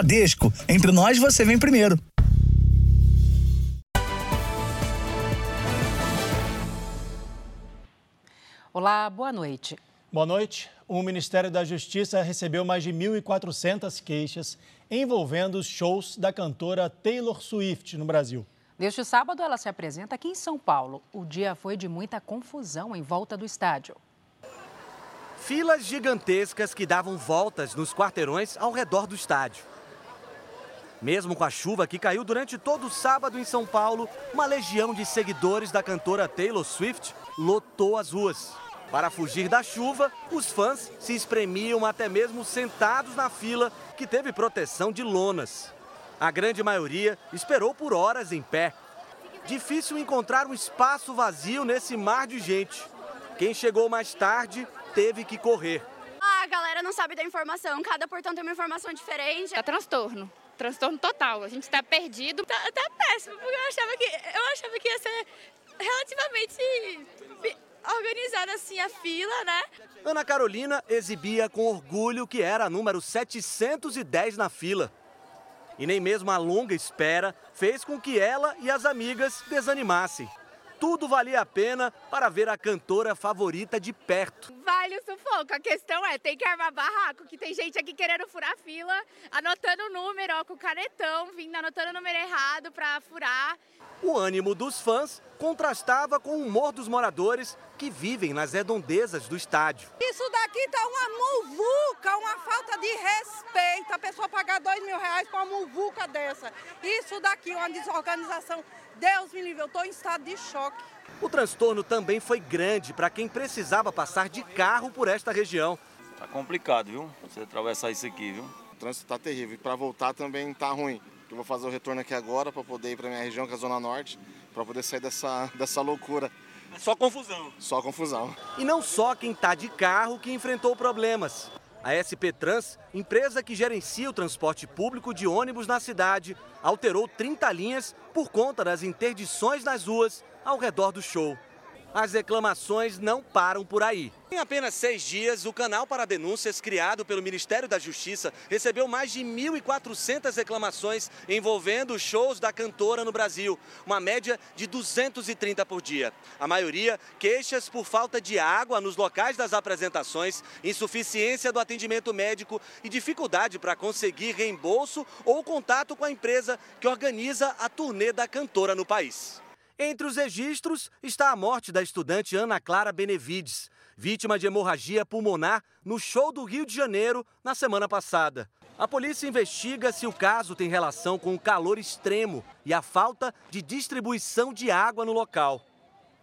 Bradesco. Entre nós, você vem primeiro. Olá, boa noite. Boa noite. O Ministério da Justiça recebeu mais de 1.400 queixas envolvendo os shows da cantora Taylor Swift no Brasil. Neste sábado, ela se apresenta aqui em São Paulo. O dia foi de muita confusão em volta do estádio. Filas gigantescas que davam voltas nos quarteirões ao redor do estádio. Mesmo com a chuva que caiu durante todo o sábado em São Paulo, uma legião de seguidores da cantora Taylor Swift lotou as ruas. Para fugir da chuva, os fãs se espremiam até mesmo sentados na fila, que teve proteção de lonas. A grande maioria esperou por horas em pé. Difícil encontrar um espaço vazio nesse mar de gente. Quem chegou mais tarde teve que correr. Ah, a galera não sabe da informação, cada portão tem uma informação diferente. É transtorno transtorno total. A gente está perdido. Tá, tá, péssimo, porque eu achava, que, eu achava que ia ser relativamente organizada assim a fila, né? Ana Carolina exibia com orgulho que era a número 710 na fila. E nem mesmo a longa espera fez com que ela e as amigas desanimassem tudo valia a pena para ver a cantora favorita de perto. Vale o sufoco. A questão é, tem que armar barraco, que tem gente aqui querendo furar fila, anotando o número, ó, com canetão, vindo anotando o número errado para furar. O ânimo dos fãs contrastava com o humor dos moradores que vivem nas redondezas do estádio. Isso daqui tá uma muvuca, uma falta de respeito. A pessoa pagar dois mil reais para uma muvuca dessa. Isso daqui, uma desorganização Deus me livre, eu estou em estado de choque. O transtorno também foi grande para quem precisava passar de carro por esta região. Tá complicado, viu? Você atravessar isso aqui, viu? O trânsito tá terrível. Para voltar também tá ruim. Eu vou fazer o retorno aqui agora para poder ir para minha região, que é a Zona Norte, para poder sair dessa, dessa loucura. É só confusão. Só confusão. E não só quem tá de carro que enfrentou problemas. A SP Trans, empresa que gerencia o transporte público de ônibus na cidade, alterou 30 linhas por conta das interdições nas ruas ao redor do show. As reclamações não param por aí. Em apenas seis dias, o canal para denúncias criado pelo Ministério da Justiça recebeu mais de 1.400 reclamações envolvendo shows da cantora no Brasil, uma média de 230 por dia. A maioria queixas por falta de água nos locais das apresentações, insuficiência do atendimento médico e dificuldade para conseguir reembolso ou contato com a empresa que organiza a turnê da cantora no país. Entre os registros está a morte da estudante Ana Clara Benevides, vítima de hemorragia pulmonar no show do Rio de Janeiro na semana passada. A polícia investiga se o caso tem relação com o calor extremo e a falta de distribuição de água no local.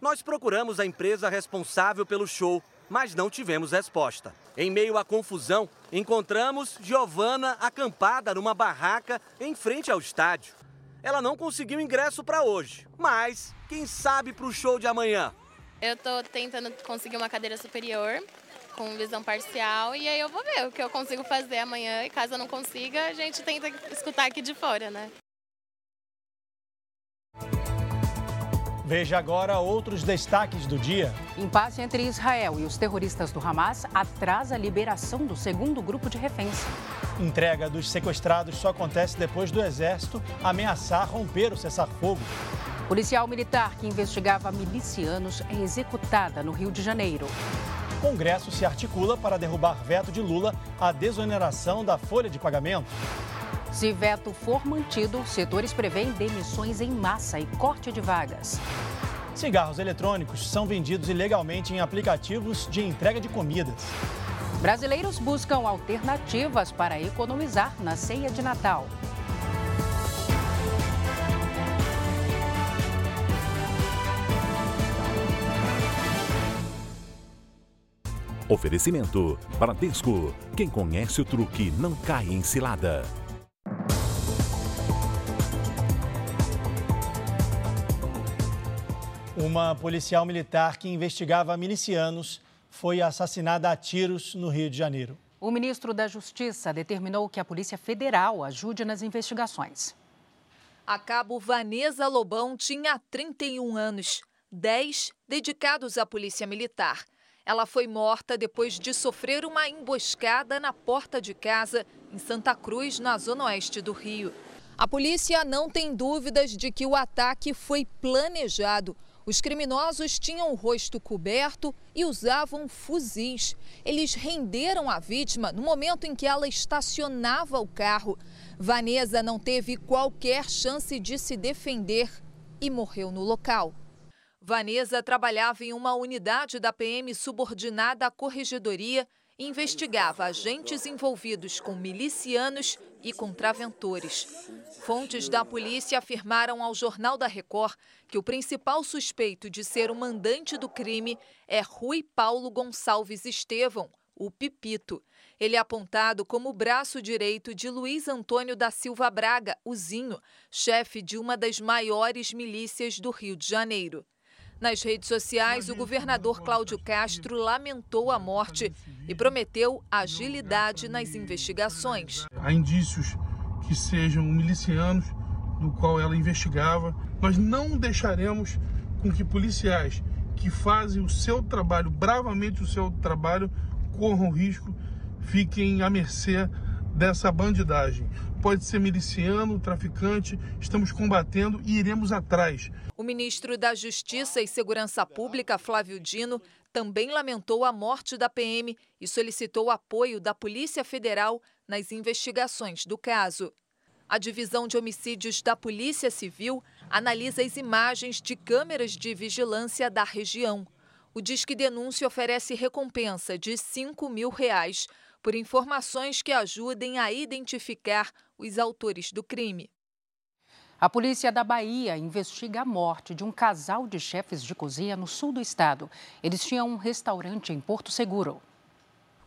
Nós procuramos a empresa responsável pelo show, mas não tivemos resposta. Em meio à confusão, encontramos Giovana acampada numa barraca em frente ao estádio. Ela não conseguiu ingresso para hoje, mas quem sabe para o show de amanhã? Eu estou tentando conseguir uma cadeira superior com visão parcial e aí eu vou ver o que eu consigo fazer amanhã e caso eu não consiga, a gente tenta escutar aqui de fora, né? Veja agora outros destaques do dia. Impasse entre Israel e os terroristas do Hamas atrasa a liberação do segundo grupo de reféns. Entrega dos sequestrados só acontece depois do Exército ameaçar romper o cessar-fogo. Policial militar que investigava milicianos é executada no Rio de Janeiro. Congresso se articula para derrubar veto de Lula à desoneração da folha de pagamento. Se veto for mantido, setores prevêem demissões em massa e corte de vagas. Cigarros eletrônicos são vendidos ilegalmente em aplicativos de entrega de comidas. Brasileiros buscam alternativas para economizar na ceia de Natal. Oferecimento: Bradesco. Quem conhece o truque não cai em cilada. Uma policial militar que investigava milicianos foi assassinada a tiros no Rio de Janeiro. O ministro da Justiça determinou que a Polícia Federal ajude nas investigações. A cabo Vanessa Lobão tinha 31 anos, 10 dedicados à Polícia Militar. Ela foi morta depois de sofrer uma emboscada na porta de casa em Santa Cruz, na zona oeste do Rio. A polícia não tem dúvidas de que o ataque foi planejado. Os criminosos tinham o rosto coberto e usavam fuzis. Eles renderam a vítima no momento em que ela estacionava o carro. Vanessa não teve qualquer chance de se defender e morreu no local. Vanessa trabalhava em uma unidade da PM subordinada à corregedoria e investigava agentes envolvidos com milicianos e contraventores. Fontes da polícia afirmaram ao Jornal da Record que o principal suspeito de ser o mandante do crime é Rui Paulo Gonçalves Estevão, o Pipito. Ele é apontado como o braço direito de Luiz Antônio da Silva Braga, o Zinho, chefe de uma das maiores milícias do Rio de Janeiro. Nas redes sociais, o governador Cláudio Castro lamentou a morte e prometeu agilidade nas investigações. Há indícios que sejam milicianos do qual ela investigava. Nós não deixaremos com que policiais que fazem o seu trabalho, bravamente o seu trabalho, corram risco, fiquem à mercê dessa bandidagem. Pode ser miliciano, traficante, estamos combatendo e iremos atrás. O ministro da Justiça e Segurança Pública, Flávio Dino, também lamentou a morte da PM e solicitou apoio da Polícia Federal nas investigações do caso. A Divisão de Homicídios da Polícia Civil analisa as imagens de câmeras de vigilância da região. O Disque Denúncia oferece recompensa de 5 mil reais por informações que ajudem a identificar os autores do crime. A polícia da Bahia investiga a morte de um casal de chefes de cozinha no sul do estado. Eles tinham um restaurante em Porto Seguro.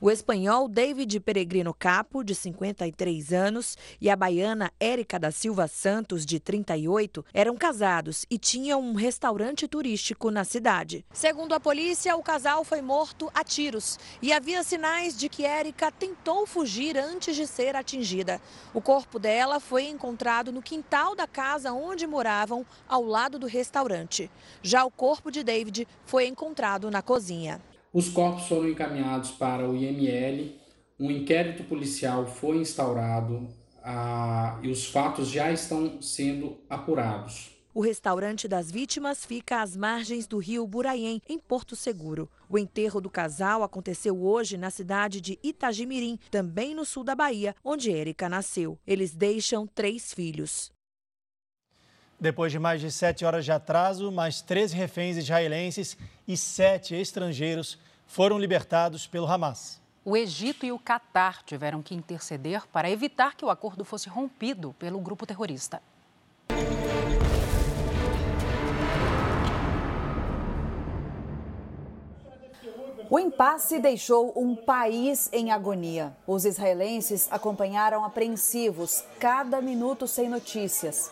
O espanhol David Peregrino Capo, de 53 anos, e a baiana Érica da Silva Santos, de 38, eram casados e tinham um restaurante turístico na cidade. Segundo a polícia, o casal foi morto a tiros e havia sinais de que Érica tentou fugir antes de ser atingida. O corpo dela foi encontrado no quintal da casa onde moravam, ao lado do restaurante. Já o corpo de David foi encontrado na cozinha. Os corpos foram encaminhados para o IML, um inquérito policial foi instaurado e os fatos já estão sendo apurados. O restaurante das vítimas fica às margens do rio Buraém, em Porto Seguro. O enterro do casal aconteceu hoje na cidade de Itagimirim, também no sul da Bahia, onde Érica nasceu. Eles deixam três filhos. Depois de mais de sete horas de atraso, mais 13 reféns israelenses e sete estrangeiros foram libertados pelo Hamas. O Egito e o Catar tiveram que interceder para evitar que o acordo fosse rompido pelo grupo terrorista. O impasse deixou um país em agonia. Os israelenses acompanharam apreensivos cada minuto sem notícias.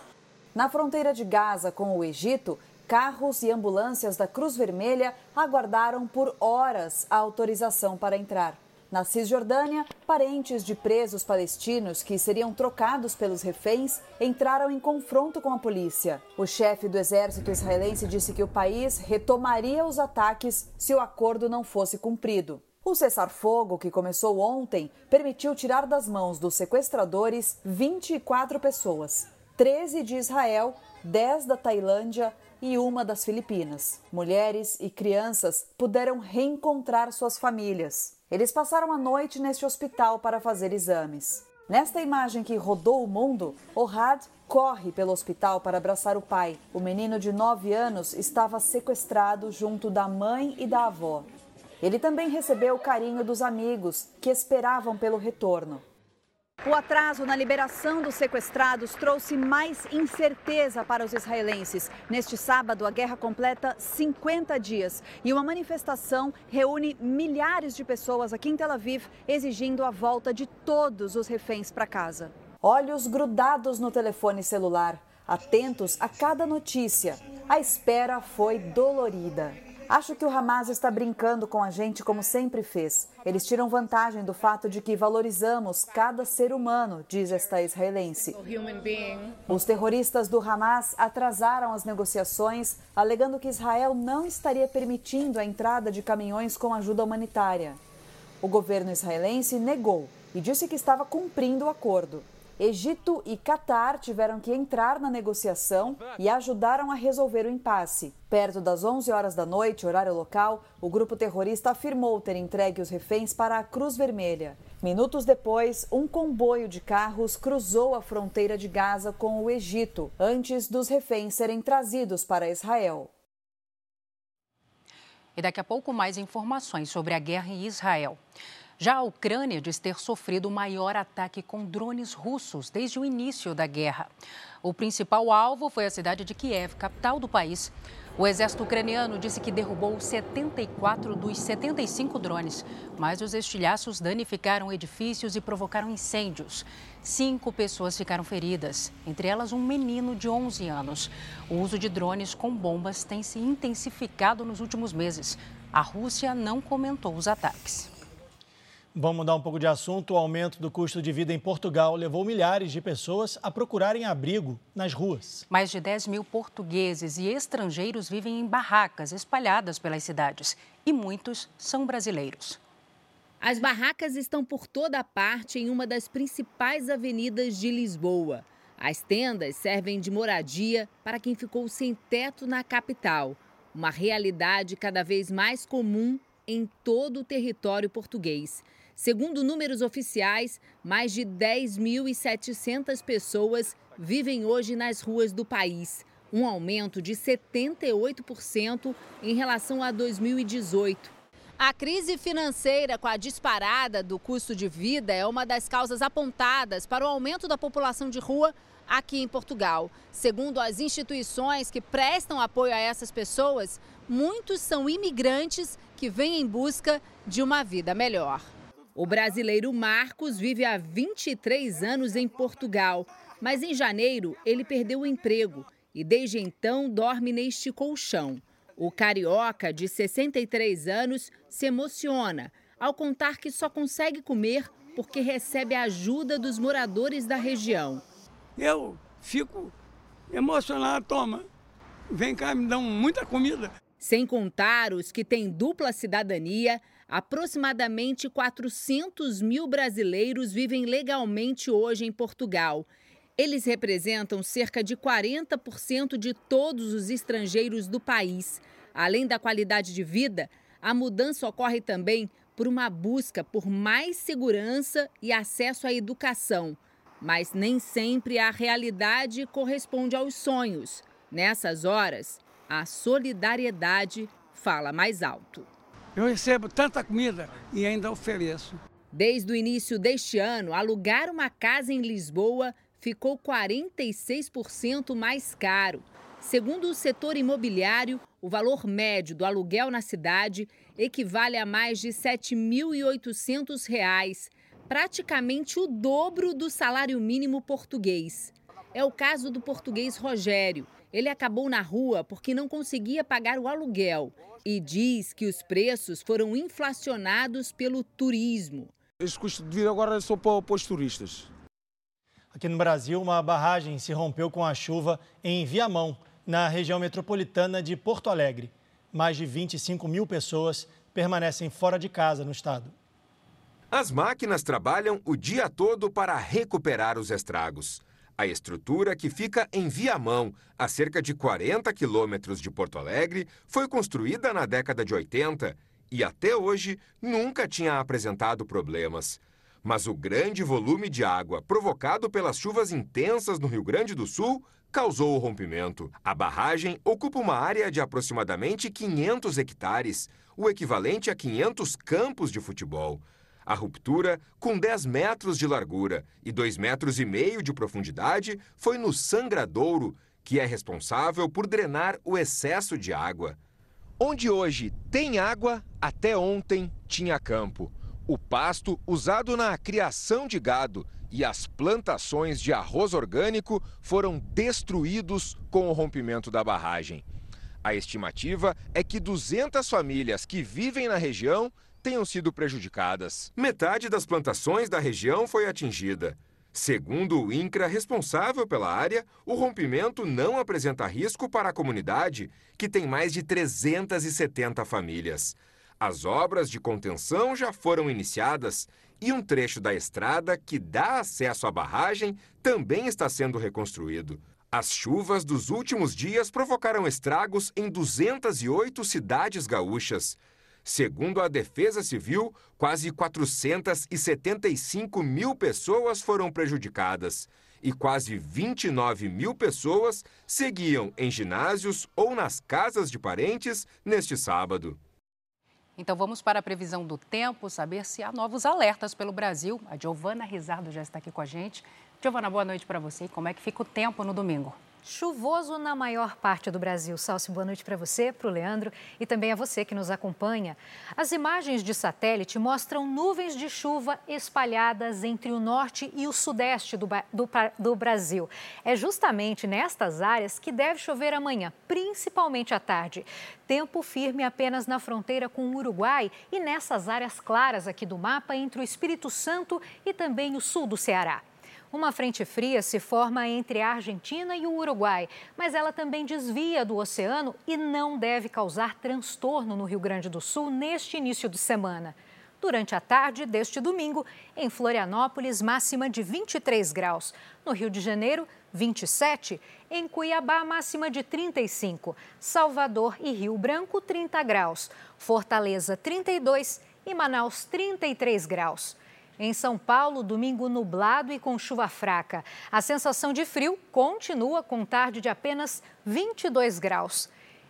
Na fronteira de Gaza com o Egito, carros e ambulâncias da Cruz Vermelha aguardaram por horas a autorização para entrar. Na Cisjordânia, parentes de presos palestinos que seriam trocados pelos reféns entraram em confronto com a polícia. O chefe do exército israelense disse que o país retomaria os ataques se o acordo não fosse cumprido. O cessar-fogo, que começou ontem, permitiu tirar das mãos dos sequestradores 24 pessoas. 13 de Israel, 10 da Tailândia e uma das Filipinas. Mulheres e crianças puderam reencontrar suas famílias. Eles passaram a noite neste hospital para fazer exames. Nesta imagem que rodou o mundo, Ohad corre pelo hospital para abraçar o pai. O menino de 9 anos estava sequestrado junto da mãe e da avó. Ele também recebeu o carinho dos amigos que esperavam pelo retorno. O atraso na liberação dos sequestrados trouxe mais incerteza para os israelenses. Neste sábado, a guerra completa 50 dias e uma manifestação reúne milhares de pessoas aqui em Tel Aviv exigindo a volta de todos os reféns para casa. Olhos grudados no telefone celular, atentos a cada notícia. A espera foi dolorida. Acho que o Hamas está brincando com a gente como sempre fez. Eles tiram vantagem do fato de que valorizamos cada ser humano, diz esta israelense. Os terroristas do Hamas atrasaram as negociações, alegando que Israel não estaria permitindo a entrada de caminhões com ajuda humanitária. O governo israelense negou e disse que estava cumprindo o acordo. Egito e Catar tiveram que entrar na negociação e ajudaram a resolver o impasse. Perto das 11 horas da noite, horário local, o grupo terrorista afirmou ter entregue os reféns para a Cruz Vermelha. Minutos depois, um comboio de carros cruzou a fronteira de Gaza com o Egito, antes dos reféns serem trazidos para Israel. E daqui a pouco mais informações sobre a guerra em Israel. Já a Ucrânia diz ter sofrido o maior ataque com drones russos desde o início da guerra. O principal alvo foi a cidade de Kiev, capital do país. O exército ucraniano disse que derrubou 74 dos 75 drones, mas os estilhaços danificaram edifícios e provocaram incêndios. Cinco pessoas ficaram feridas, entre elas um menino de 11 anos. O uso de drones com bombas tem se intensificado nos últimos meses. A Rússia não comentou os ataques. Vamos mudar um pouco de assunto. O aumento do custo de vida em Portugal levou milhares de pessoas a procurarem abrigo nas ruas. Mais de 10 mil portugueses e estrangeiros vivem em barracas espalhadas pelas cidades e muitos são brasileiros. As barracas estão por toda parte em uma das principais avenidas de Lisboa. As tendas servem de moradia para quem ficou sem teto na capital, uma realidade cada vez mais comum em todo o território português. Segundo números oficiais, mais de 10.700 pessoas vivem hoje nas ruas do país, um aumento de 78% em relação a 2018. A crise financeira com a disparada do custo de vida é uma das causas apontadas para o aumento da população de rua aqui em Portugal. Segundo as instituições que prestam apoio a essas pessoas, muitos são imigrantes que vêm em busca de uma vida melhor. O brasileiro Marcos vive há 23 anos em Portugal, mas em janeiro ele perdeu o emprego e desde então dorme neste colchão. O carioca, de 63 anos, se emociona ao contar que só consegue comer porque recebe a ajuda dos moradores da região. Eu fico emocionado, toma, vem cá, me dão muita comida. Sem contar os que têm dupla cidadania, Aproximadamente 400 mil brasileiros vivem legalmente hoje em Portugal. Eles representam cerca de 40% de todos os estrangeiros do país. Além da qualidade de vida, a mudança ocorre também por uma busca por mais segurança e acesso à educação. Mas nem sempre a realidade corresponde aos sonhos. Nessas horas, a solidariedade fala mais alto. Eu recebo tanta comida e ainda ofereço. Desde o início deste ano, alugar uma casa em Lisboa ficou 46% mais caro. Segundo o setor imobiliário, o valor médio do aluguel na cidade equivale a mais de R$ 7.800, praticamente o dobro do salário mínimo português. É o caso do português Rogério. Ele acabou na rua porque não conseguia pagar o aluguel e diz que os preços foram inflacionados pelo turismo. Esse custo de vida agora é só para, para os turistas. Aqui no Brasil, uma barragem se rompeu com a chuva em Viamão, na região metropolitana de Porto Alegre. Mais de 25 mil pessoas permanecem fora de casa no estado. As máquinas trabalham o dia todo para recuperar os estragos. A estrutura, que fica em Viamão, a cerca de 40 quilômetros de Porto Alegre, foi construída na década de 80 e até hoje nunca tinha apresentado problemas. Mas o grande volume de água provocado pelas chuvas intensas no Rio Grande do Sul causou o rompimento. A barragem ocupa uma área de aproximadamente 500 hectares, o equivalente a 500 campos de futebol. A ruptura, com 10 metros de largura e 2,5 metros e meio de profundidade, foi no sangradouro, que é responsável por drenar o excesso de água. Onde hoje tem água, até ontem tinha campo. O pasto usado na criação de gado e as plantações de arroz orgânico foram destruídos com o rompimento da barragem. A estimativa é que 200 famílias que vivem na região tenham sido prejudicadas. Metade das plantações da região foi atingida. Segundo o INCRA responsável pela área, o rompimento não apresenta risco para a comunidade, que tem mais de 370 famílias. As obras de contenção já foram iniciadas e um trecho da estrada que dá acesso à barragem também está sendo reconstruído. As chuvas dos últimos dias provocaram estragos em 208 cidades gaúchas. Segundo a Defesa Civil, quase 475 mil pessoas foram prejudicadas e quase 29 mil pessoas seguiam em ginásios ou nas casas de parentes neste sábado. Então vamos para a previsão do tempo, saber se há novos alertas pelo Brasil. A Giovana Rizardo já está aqui com a gente. Giovana, boa noite para você. Como é que fica o tempo no domingo? Chuvoso na maior parte do Brasil. Salce, boa noite para você, para o Leandro e também a você que nos acompanha. As imagens de satélite mostram nuvens de chuva espalhadas entre o norte e o sudeste do, do, do Brasil. É justamente nestas áreas que deve chover amanhã, principalmente à tarde. Tempo firme apenas na fronteira com o Uruguai e nessas áreas claras aqui do mapa entre o Espírito Santo e também o sul do Ceará. Uma frente fria se forma entre a Argentina e o Uruguai, mas ela também desvia do oceano e não deve causar transtorno no Rio Grande do Sul neste início de semana. Durante a tarde deste domingo, em Florianópolis, máxima de 23 graus. No Rio de Janeiro, 27. Em Cuiabá, máxima de 35. Salvador e Rio Branco, 30 graus. Fortaleza, 32 e Manaus, 33 graus. Em São Paulo, domingo nublado e com chuva fraca. A sensação de frio continua com tarde de apenas 22 graus.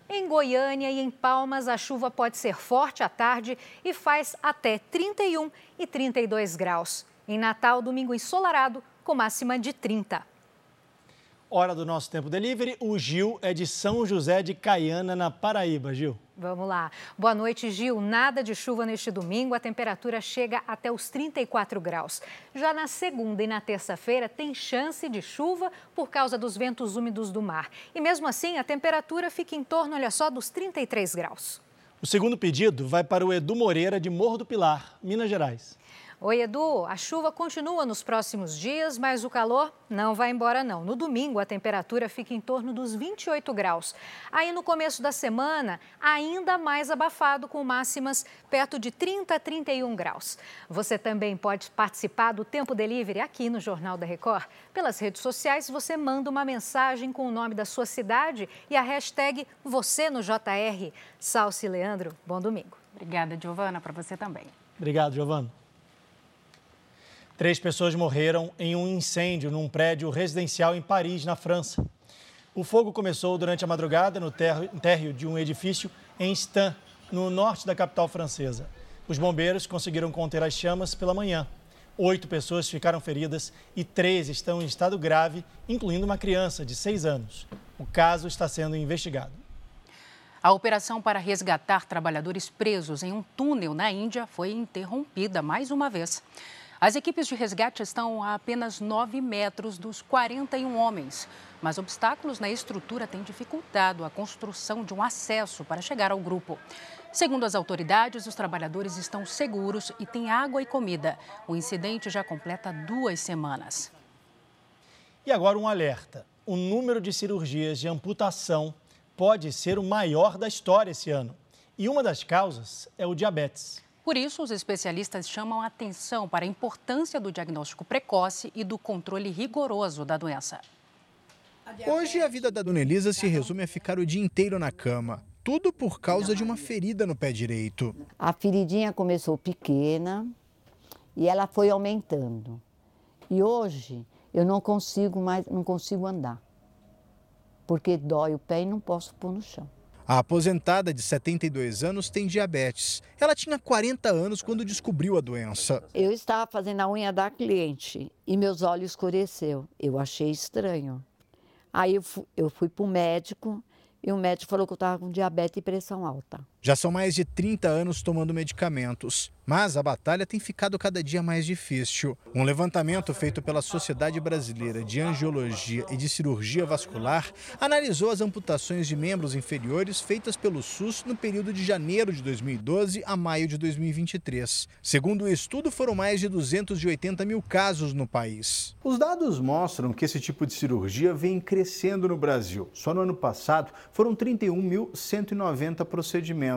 Em Goiânia e em Palmas, a chuva pode ser forte à tarde e faz até 31 e 32 graus. Em Natal, domingo ensolarado, com máxima de 30. Hora do nosso tempo delivery. O Gil é de São José de Caiana, na Paraíba. Gil. Vamos lá. Boa noite, Gil. Nada de chuva neste domingo. A temperatura chega até os 34 graus. Já na segunda e na terça-feira tem chance de chuva por causa dos ventos úmidos do mar. E mesmo assim, a temperatura fica em torno, olha só, dos 33 graus. O segundo pedido vai para o Edu Moreira, de Morro do Pilar, Minas Gerais. Oi, Edu. A chuva continua nos próximos dias, mas o calor não vai embora, não. No domingo, a temperatura fica em torno dos 28 graus. Aí, no começo da semana, ainda mais abafado, com máximas perto de 30 a 31 graus. Você também pode participar do Tempo Delivery aqui no Jornal da Record. Pelas redes sociais, você manda uma mensagem com o nome da sua cidade e a hashtag você no JR. Salce Leandro, bom domingo. Obrigada, Giovana, para você também. Obrigado, Giovana. Três pessoas morreram em um incêndio num prédio residencial em Paris, na França. O fogo começou durante a madrugada no térreo de um edifício em Stan, no norte da capital francesa. Os bombeiros conseguiram conter as chamas pela manhã. Oito pessoas ficaram feridas e três estão em estado grave, incluindo uma criança de seis anos. O caso está sendo investigado. A operação para resgatar trabalhadores presos em um túnel na Índia foi interrompida mais uma vez. As equipes de resgate estão a apenas 9 metros dos 41 homens, mas obstáculos na estrutura têm dificultado a construção de um acesso para chegar ao grupo. Segundo as autoridades, os trabalhadores estão seguros e têm água e comida. O incidente já completa duas semanas. E agora um alerta: o número de cirurgias de amputação pode ser o maior da história esse ano. E uma das causas é o diabetes. Por isso, os especialistas chamam a atenção para a importância do diagnóstico precoce e do controle rigoroso da doença. Hoje, a vida da dona Elisa se resume a ficar o dia inteiro na cama. Tudo por causa de uma ferida no pé direito. A feridinha começou pequena e ela foi aumentando. E hoje eu não consigo mais, não consigo andar. Porque dói o pé e não posso pôr no chão. A aposentada de 72 anos tem diabetes. Ela tinha 40 anos quando descobriu a doença. Eu estava fazendo a unha da cliente e meus olhos escureceu. Eu achei estranho. Aí eu fui, eu fui para o médico e o médico falou que eu estava com diabetes e pressão alta. Já são mais de 30 anos tomando medicamentos, mas a batalha tem ficado cada dia mais difícil. Um levantamento feito pela Sociedade Brasileira de Angiologia e de Cirurgia Vascular analisou as amputações de membros inferiores feitas pelo SUS no período de janeiro de 2012 a maio de 2023. Segundo o estudo, foram mais de 280 mil casos no país. Os dados mostram que esse tipo de cirurgia vem crescendo no Brasil. Só no ano passado foram 31.190 procedimentos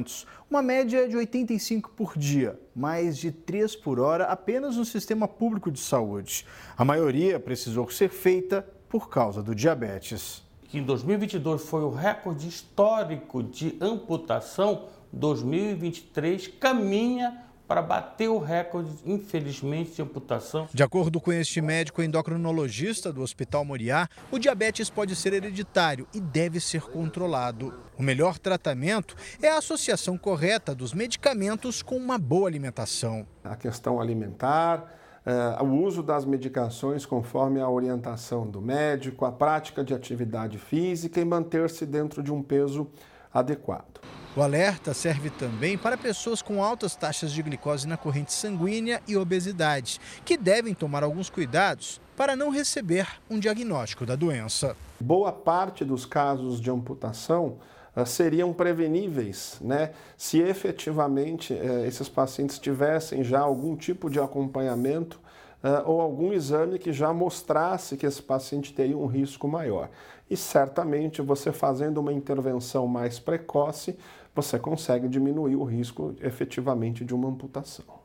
uma média de 85 por dia, mais de 3 por hora apenas no sistema público de saúde. A maioria precisou ser feita por causa do diabetes. Em 2022 foi o recorde histórico de amputação, 2023 caminha para bater o recorde, infelizmente, de amputação. De acordo com este médico endocrinologista do Hospital Moriá, o diabetes pode ser hereditário e deve ser controlado. O melhor tratamento é a associação correta dos medicamentos com uma boa alimentação. A questão alimentar, Uh, o uso das medicações conforme a orientação do médico, a prática de atividade física e manter-se dentro de um peso adequado. O alerta serve também para pessoas com altas taxas de glicose na corrente sanguínea e obesidade, que devem tomar alguns cuidados para não receber um diagnóstico da doença. Boa parte dos casos de amputação uh, seriam preveníveis, né? Se efetivamente uh, esses pacientes tivessem já algum tipo de acompanhamento uh, ou algum exame que já mostrasse que esse paciente teria um risco maior. E certamente você fazendo uma intervenção mais precoce, você consegue diminuir o risco efetivamente de uma amputação.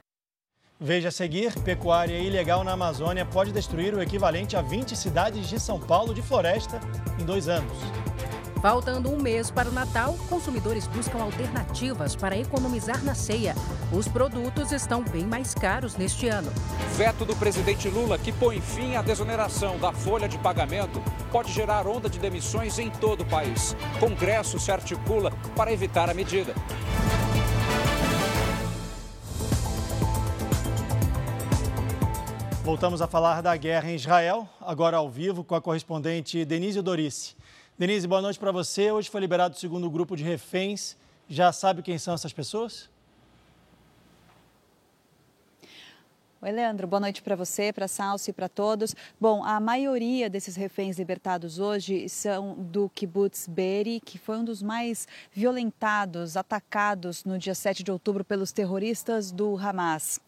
Veja a seguir: pecuária ilegal na Amazônia pode destruir o equivalente a 20 cidades de São Paulo de floresta em dois anos. Faltando um mês para o Natal, consumidores buscam alternativas para economizar na ceia. Os produtos estão bem mais caros neste ano. Veto do presidente Lula, que põe fim à desoneração da folha de pagamento, pode gerar onda de demissões em todo o país. Congresso se articula para evitar a medida. Voltamos a falar da guerra em Israel, agora ao vivo com a correspondente Denise Dorice. Denise, boa noite para você. Hoje foi liberado o segundo grupo de reféns. Já sabe quem são essas pessoas? Oi, Leandro. Boa noite para você, para a Salsi e para todos. Bom, a maioria desses reféns libertados hoje são do kibbutz Beri, que foi um dos mais violentados, atacados no dia 7 de outubro pelos terroristas do Hamas.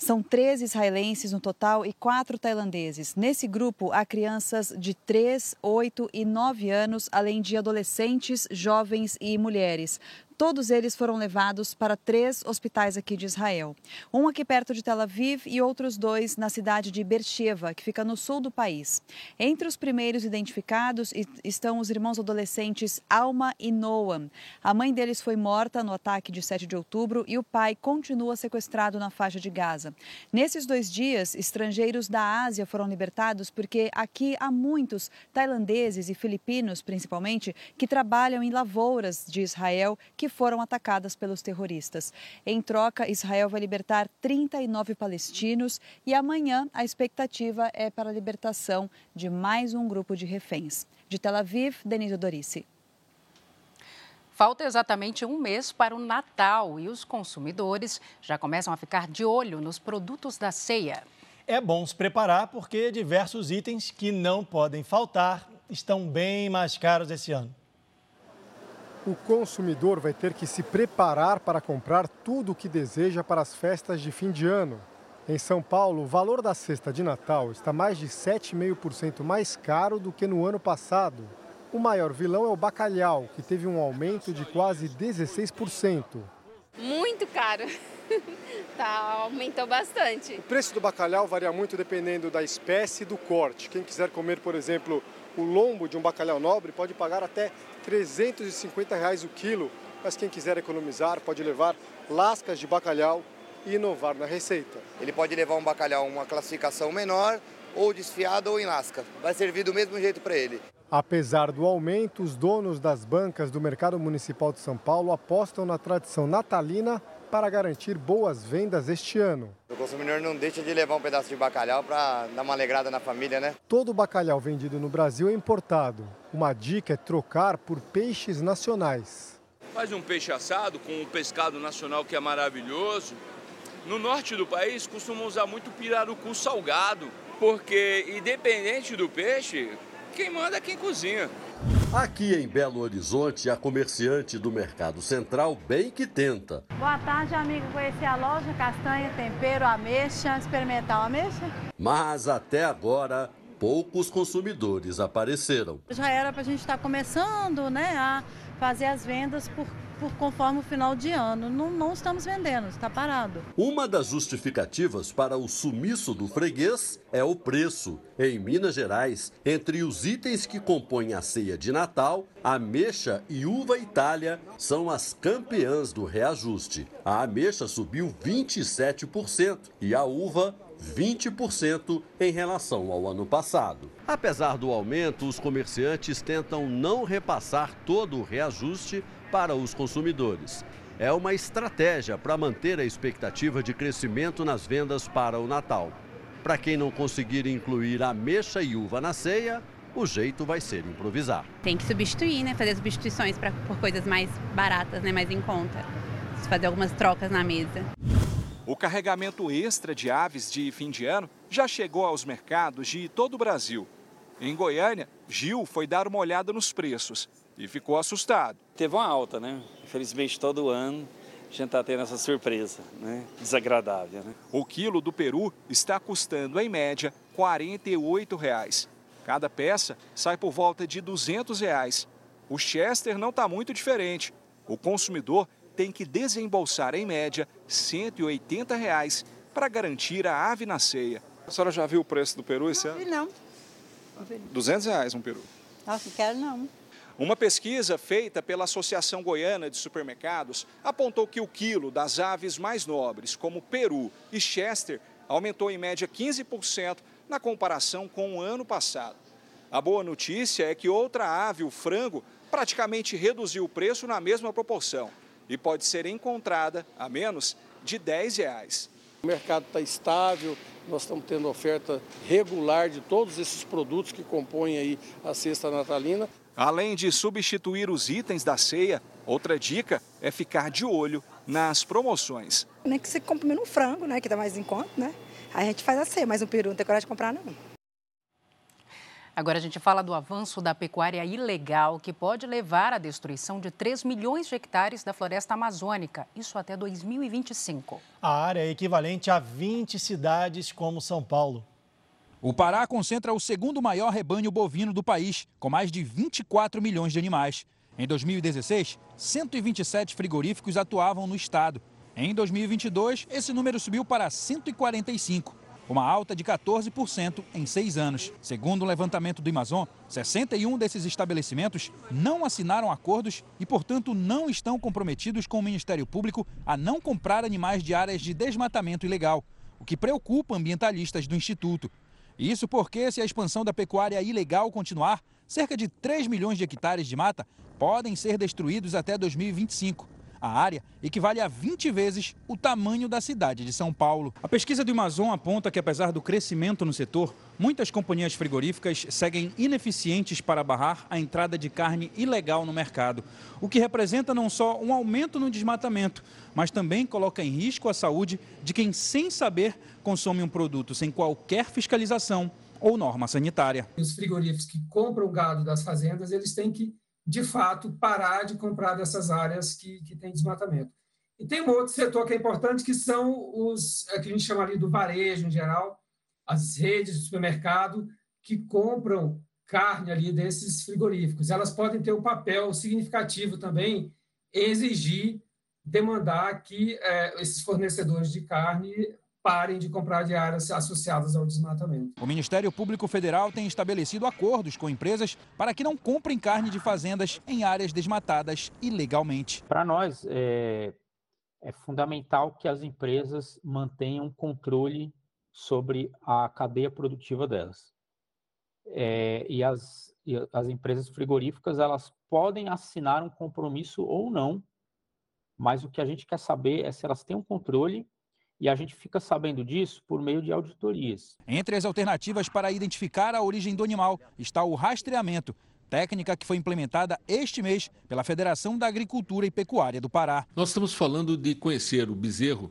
São 13 israelenses no total e quatro tailandeses. Nesse grupo há crianças de 3, 8 e 9 anos, além de adolescentes, jovens e mulheres. Todos eles foram levados para três hospitais aqui de Israel. Um aqui perto de Tel Aviv e outros dois na cidade de Beersheba, que fica no sul do país. Entre os primeiros identificados estão os irmãos adolescentes Alma e Noam. A mãe deles foi morta no ataque de 7 de outubro e o pai continua sequestrado na faixa de Gaza. Nesses dois dias, estrangeiros da Ásia foram libertados porque aqui há muitos tailandeses e filipinos, principalmente, que trabalham em lavouras de Israel que foram atacadas pelos terroristas. Em troca, Israel vai libertar 39 palestinos e amanhã a expectativa é para a libertação de mais um grupo de reféns. De Tel Aviv, Denise Dorice. Falta exatamente um mês para o Natal e os consumidores já começam a ficar de olho nos produtos da ceia. É bom se preparar porque diversos itens que não podem faltar estão bem mais caros esse ano. O consumidor vai ter que se preparar para comprar tudo o que deseja para as festas de fim de ano. Em São Paulo, o valor da cesta de Natal está mais de 7,5% mais caro do que no ano passado. O maior vilão é o bacalhau, que teve um aumento de quase 16%. Muito caro. tá, aumentou bastante. O preço do bacalhau varia muito dependendo da espécie e do corte. Quem quiser comer, por exemplo, o lombo de um bacalhau nobre pode pagar até 350 reais o quilo, mas quem quiser economizar pode levar lascas de bacalhau e inovar na receita. Ele pode levar um bacalhau uma classificação menor, ou desfiado ou em lasca. Vai servir do mesmo jeito para ele. Apesar do aumento, os donos das bancas do Mercado Municipal de São Paulo apostam na tradição natalina para garantir boas vendas este ano. O consumidor não deixa de levar um pedaço de bacalhau para dar uma alegrada na família, né? Todo bacalhau vendido no Brasil é importado. Uma dica é trocar por peixes nacionais. faz um peixe assado com um pescado nacional que é maravilhoso. No norte do país costumam usar muito pirarucu salgado, porque independente do peixe, quem manda é quem cozinha. Aqui em Belo Horizonte, a comerciante do Mercado Central bem que tenta. Boa tarde, amigo. Conhecer a loja, castanha, tempero, ameixa, experimentar uma ameixa? Mas até agora, poucos consumidores apareceram. Já era para a gente estar tá começando né, a fazer as vendas por por conforme o final de ano. Não, não estamos vendendo, está parado. Uma das justificativas para o sumiço do freguês é o preço. Em Minas Gerais, entre os itens que compõem a ceia de Natal, ameixa e uva Itália são as campeãs do reajuste. A ameixa subiu 27% e a uva 20% em relação ao ano passado. Apesar do aumento, os comerciantes tentam não repassar todo o reajuste para os consumidores. É uma estratégia para manter a expectativa de crescimento nas vendas para o Natal. Para quem não conseguir incluir ameixa e uva na ceia, o jeito vai ser improvisar. Tem que substituir, né? Fazer substituições pra, por coisas mais baratas, né? mais em conta. Fazer algumas trocas na mesa. O carregamento extra de aves de fim de ano já chegou aos mercados de todo o Brasil. Em Goiânia, Gil foi dar uma olhada nos preços e ficou assustado. Teve uma alta, né? Infelizmente, todo ano a gente está tendo essa surpresa, né? Desagradável, né? O quilo do peru está custando, em média, 48 reais. Cada peça sai por volta de 200 reais. O Chester não está muito diferente. O consumidor tem que desembolsar, em média, 180 reais para garantir a ave na ceia. A senhora já viu o preço do peru esse ano? Não. 200 reais um peru. Nossa, não quero não. Uma pesquisa feita pela Associação Goiana de Supermercados apontou que o quilo das aves mais nobres, como peru e chester, aumentou em média 15% na comparação com o ano passado. A boa notícia é que outra ave, o frango, praticamente reduziu o preço na mesma proporção e pode ser encontrada a menos de 10 reais. O mercado está estável, nós estamos tendo oferta regular de todos esses produtos que compõem aí a cesta natalina. Além de substituir os itens da ceia, outra dica é ficar de olho nas promoções. Nem que você compre menos um frango, né, que dá mais em conta, né? Aí a gente faz a ceia, mas um peru não tem coragem de comprar, não. Agora a gente fala do avanço da pecuária ilegal, que pode levar à destruição de 3 milhões de hectares da floresta amazônica, isso até 2025. A área é equivalente a 20 cidades como São Paulo. O Pará concentra o segundo maior rebanho bovino do país, com mais de 24 milhões de animais. Em 2016, 127 frigoríficos atuavam no estado. Em 2022, esse número subiu para 145, uma alta de 14% em seis anos. Segundo o um levantamento do Amazon, 61 desses estabelecimentos não assinaram acordos e, portanto, não estão comprometidos com o Ministério Público a não comprar animais de áreas de desmatamento ilegal, o que preocupa ambientalistas do Instituto. Isso porque, se a expansão da pecuária ilegal continuar, cerca de 3 milhões de hectares de mata podem ser destruídos até 2025. A área equivale a 20 vezes o tamanho da cidade de São Paulo. A pesquisa do Amazon aponta que, apesar do crescimento no setor, muitas companhias frigoríficas seguem ineficientes para barrar a entrada de carne ilegal no mercado, o que representa não só um aumento no desmatamento, mas também coloca em risco a saúde de quem, sem saber, consome um produto sem qualquer fiscalização ou norma sanitária. Os frigoríficos que compram o gado das fazendas, eles têm que de fato, parar de comprar dessas áreas que, que têm desmatamento. E tem um outro setor que é importante, que são os é, que a gente chama ali do varejo em geral, as redes de supermercado que compram carne ali desses frigoríficos. Elas podem ter um papel significativo também exigir, demandar que é, esses fornecedores de carne parem de comprar de áreas associadas ao desmatamento. O Ministério Público Federal tem estabelecido acordos com empresas para que não comprem carne de fazendas em áreas desmatadas ilegalmente. Para nós, é, é fundamental que as empresas mantenham controle sobre a cadeia produtiva delas. É, e, as, e as empresas frigoríficas elas podem assinar um compromisso ou não, mas o que a gente quer saber é se elas têm um controle e a gente fica sabendo disso por meio de auditorias. Entre as alternativas para identificar a origem do animal está o rastreamento, técnica que foi implementada este mês pela Federação da Agricultura e Pecuária do Pará. Nós estamos falando de conhecer o bezerro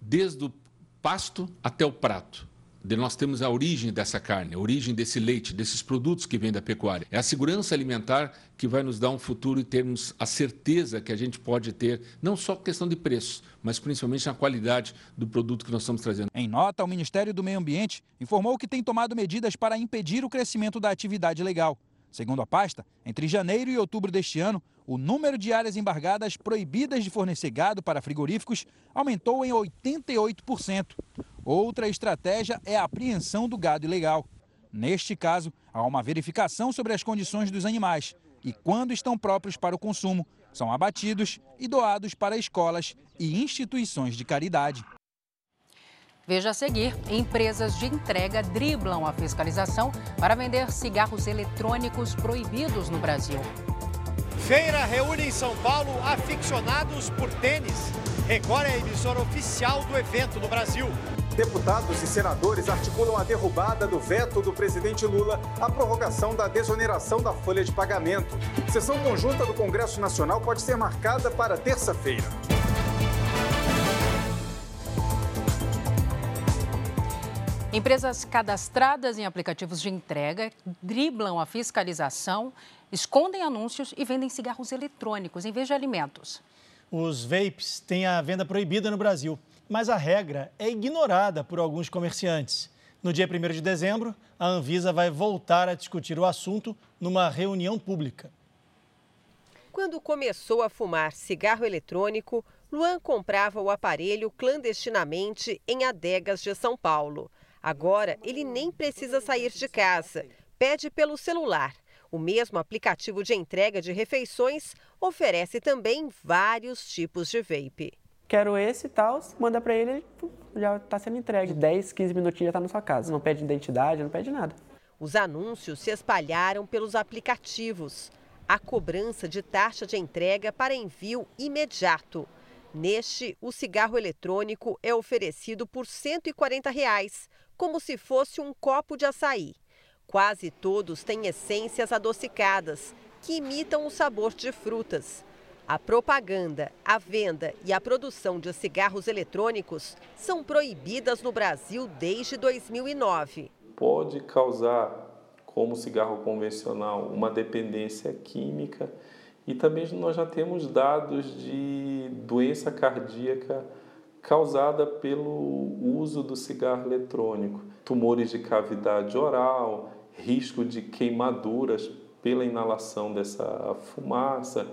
desde o pasto até o prato nós temos a origem dessa carne, a origem desse leite, desses produtos que vêm da pecuária. É a segurança alimentar que vai nos dar um futuro e termos a certeza que a gente pode ter, não só questão de preço, mas principalmente na qualidade do produto que nós estamos trazendo. Em nota, o Ministério do Meio Ambiente informou que tem tomado medidas para impedir o crescimento da atividade legal. Segundo a pasta, entre janeiro e outubro deste ano, o número de áreas embargadas proibidas de fornecer gado para frigoríficos aumentou em 88%. Outra estratégia é a apreensão do gado ilegal. Neste caso, há uma verificação sobre as condições dos animais e, quando estão próprios para o consumo, são abatidos e doados para escolas e instituições de caridade. Veja a seguir: empresas de entrega driblam a fiscalização para vender cigarros eletrônicos proibidos no Brasil. Feira reúne em São Paulo aficionados por tênis. Record é a emissora oficial do evento no Brasil. Deputados e senadores articulam a derrubada do veto do presidente Lula à prorrogação da desoneração da folha de pagamento. Sessão conjunta do Congresso Nacional pode ser marcada para terça-feira. Empresas cadastradas em aplicativos de entrega driblam a fiscalização, escondem anúncios e vendem cigarros eletrônicos em vez de alimentos. Os vapes têm a venda proibida no Brasil, mas a regra é ignorada por alguns comerciantes. No dia 1 de dezembro, a Anvisa vai voltar a discutir o assunto numa reunião pública. Quando começou a fumar cigarro eletrônico, Luan comprava o aparelho clandestinamente em adegas de São Paulo. Agora, ele nem precisa sair de casa. Pede pelo celular. O mesmo aplicativo de entrega de refeições oferece também vários tipos de vape. Quero esse e tal, manda para ele, já está sendo entregue. 10, 15 minutinhos já está na sua casa. Não pede identidade, não pede nada. Os anúncios se espalharam pelos aplicativos. A cobrança de taxa de entrega para envio imediato. Neste, o cigarro eletrônico é oferecido por 140 reais, como se fosse um copo de açaí. Quase todos têm essências adocicadas, que imitam o sabor de frutas. A propaganda, a venda e a produção de cigarros eletrônicos são proibidas no Brasil desde 2009. Pode causar, como cigarro convencional, uma dependência química e também nós já temos dados de doença cardíaca causada pelo uso do cigarro eletrônico, tumores de cavidade oral, risco de queimaduras pela inalação dessa fumaça,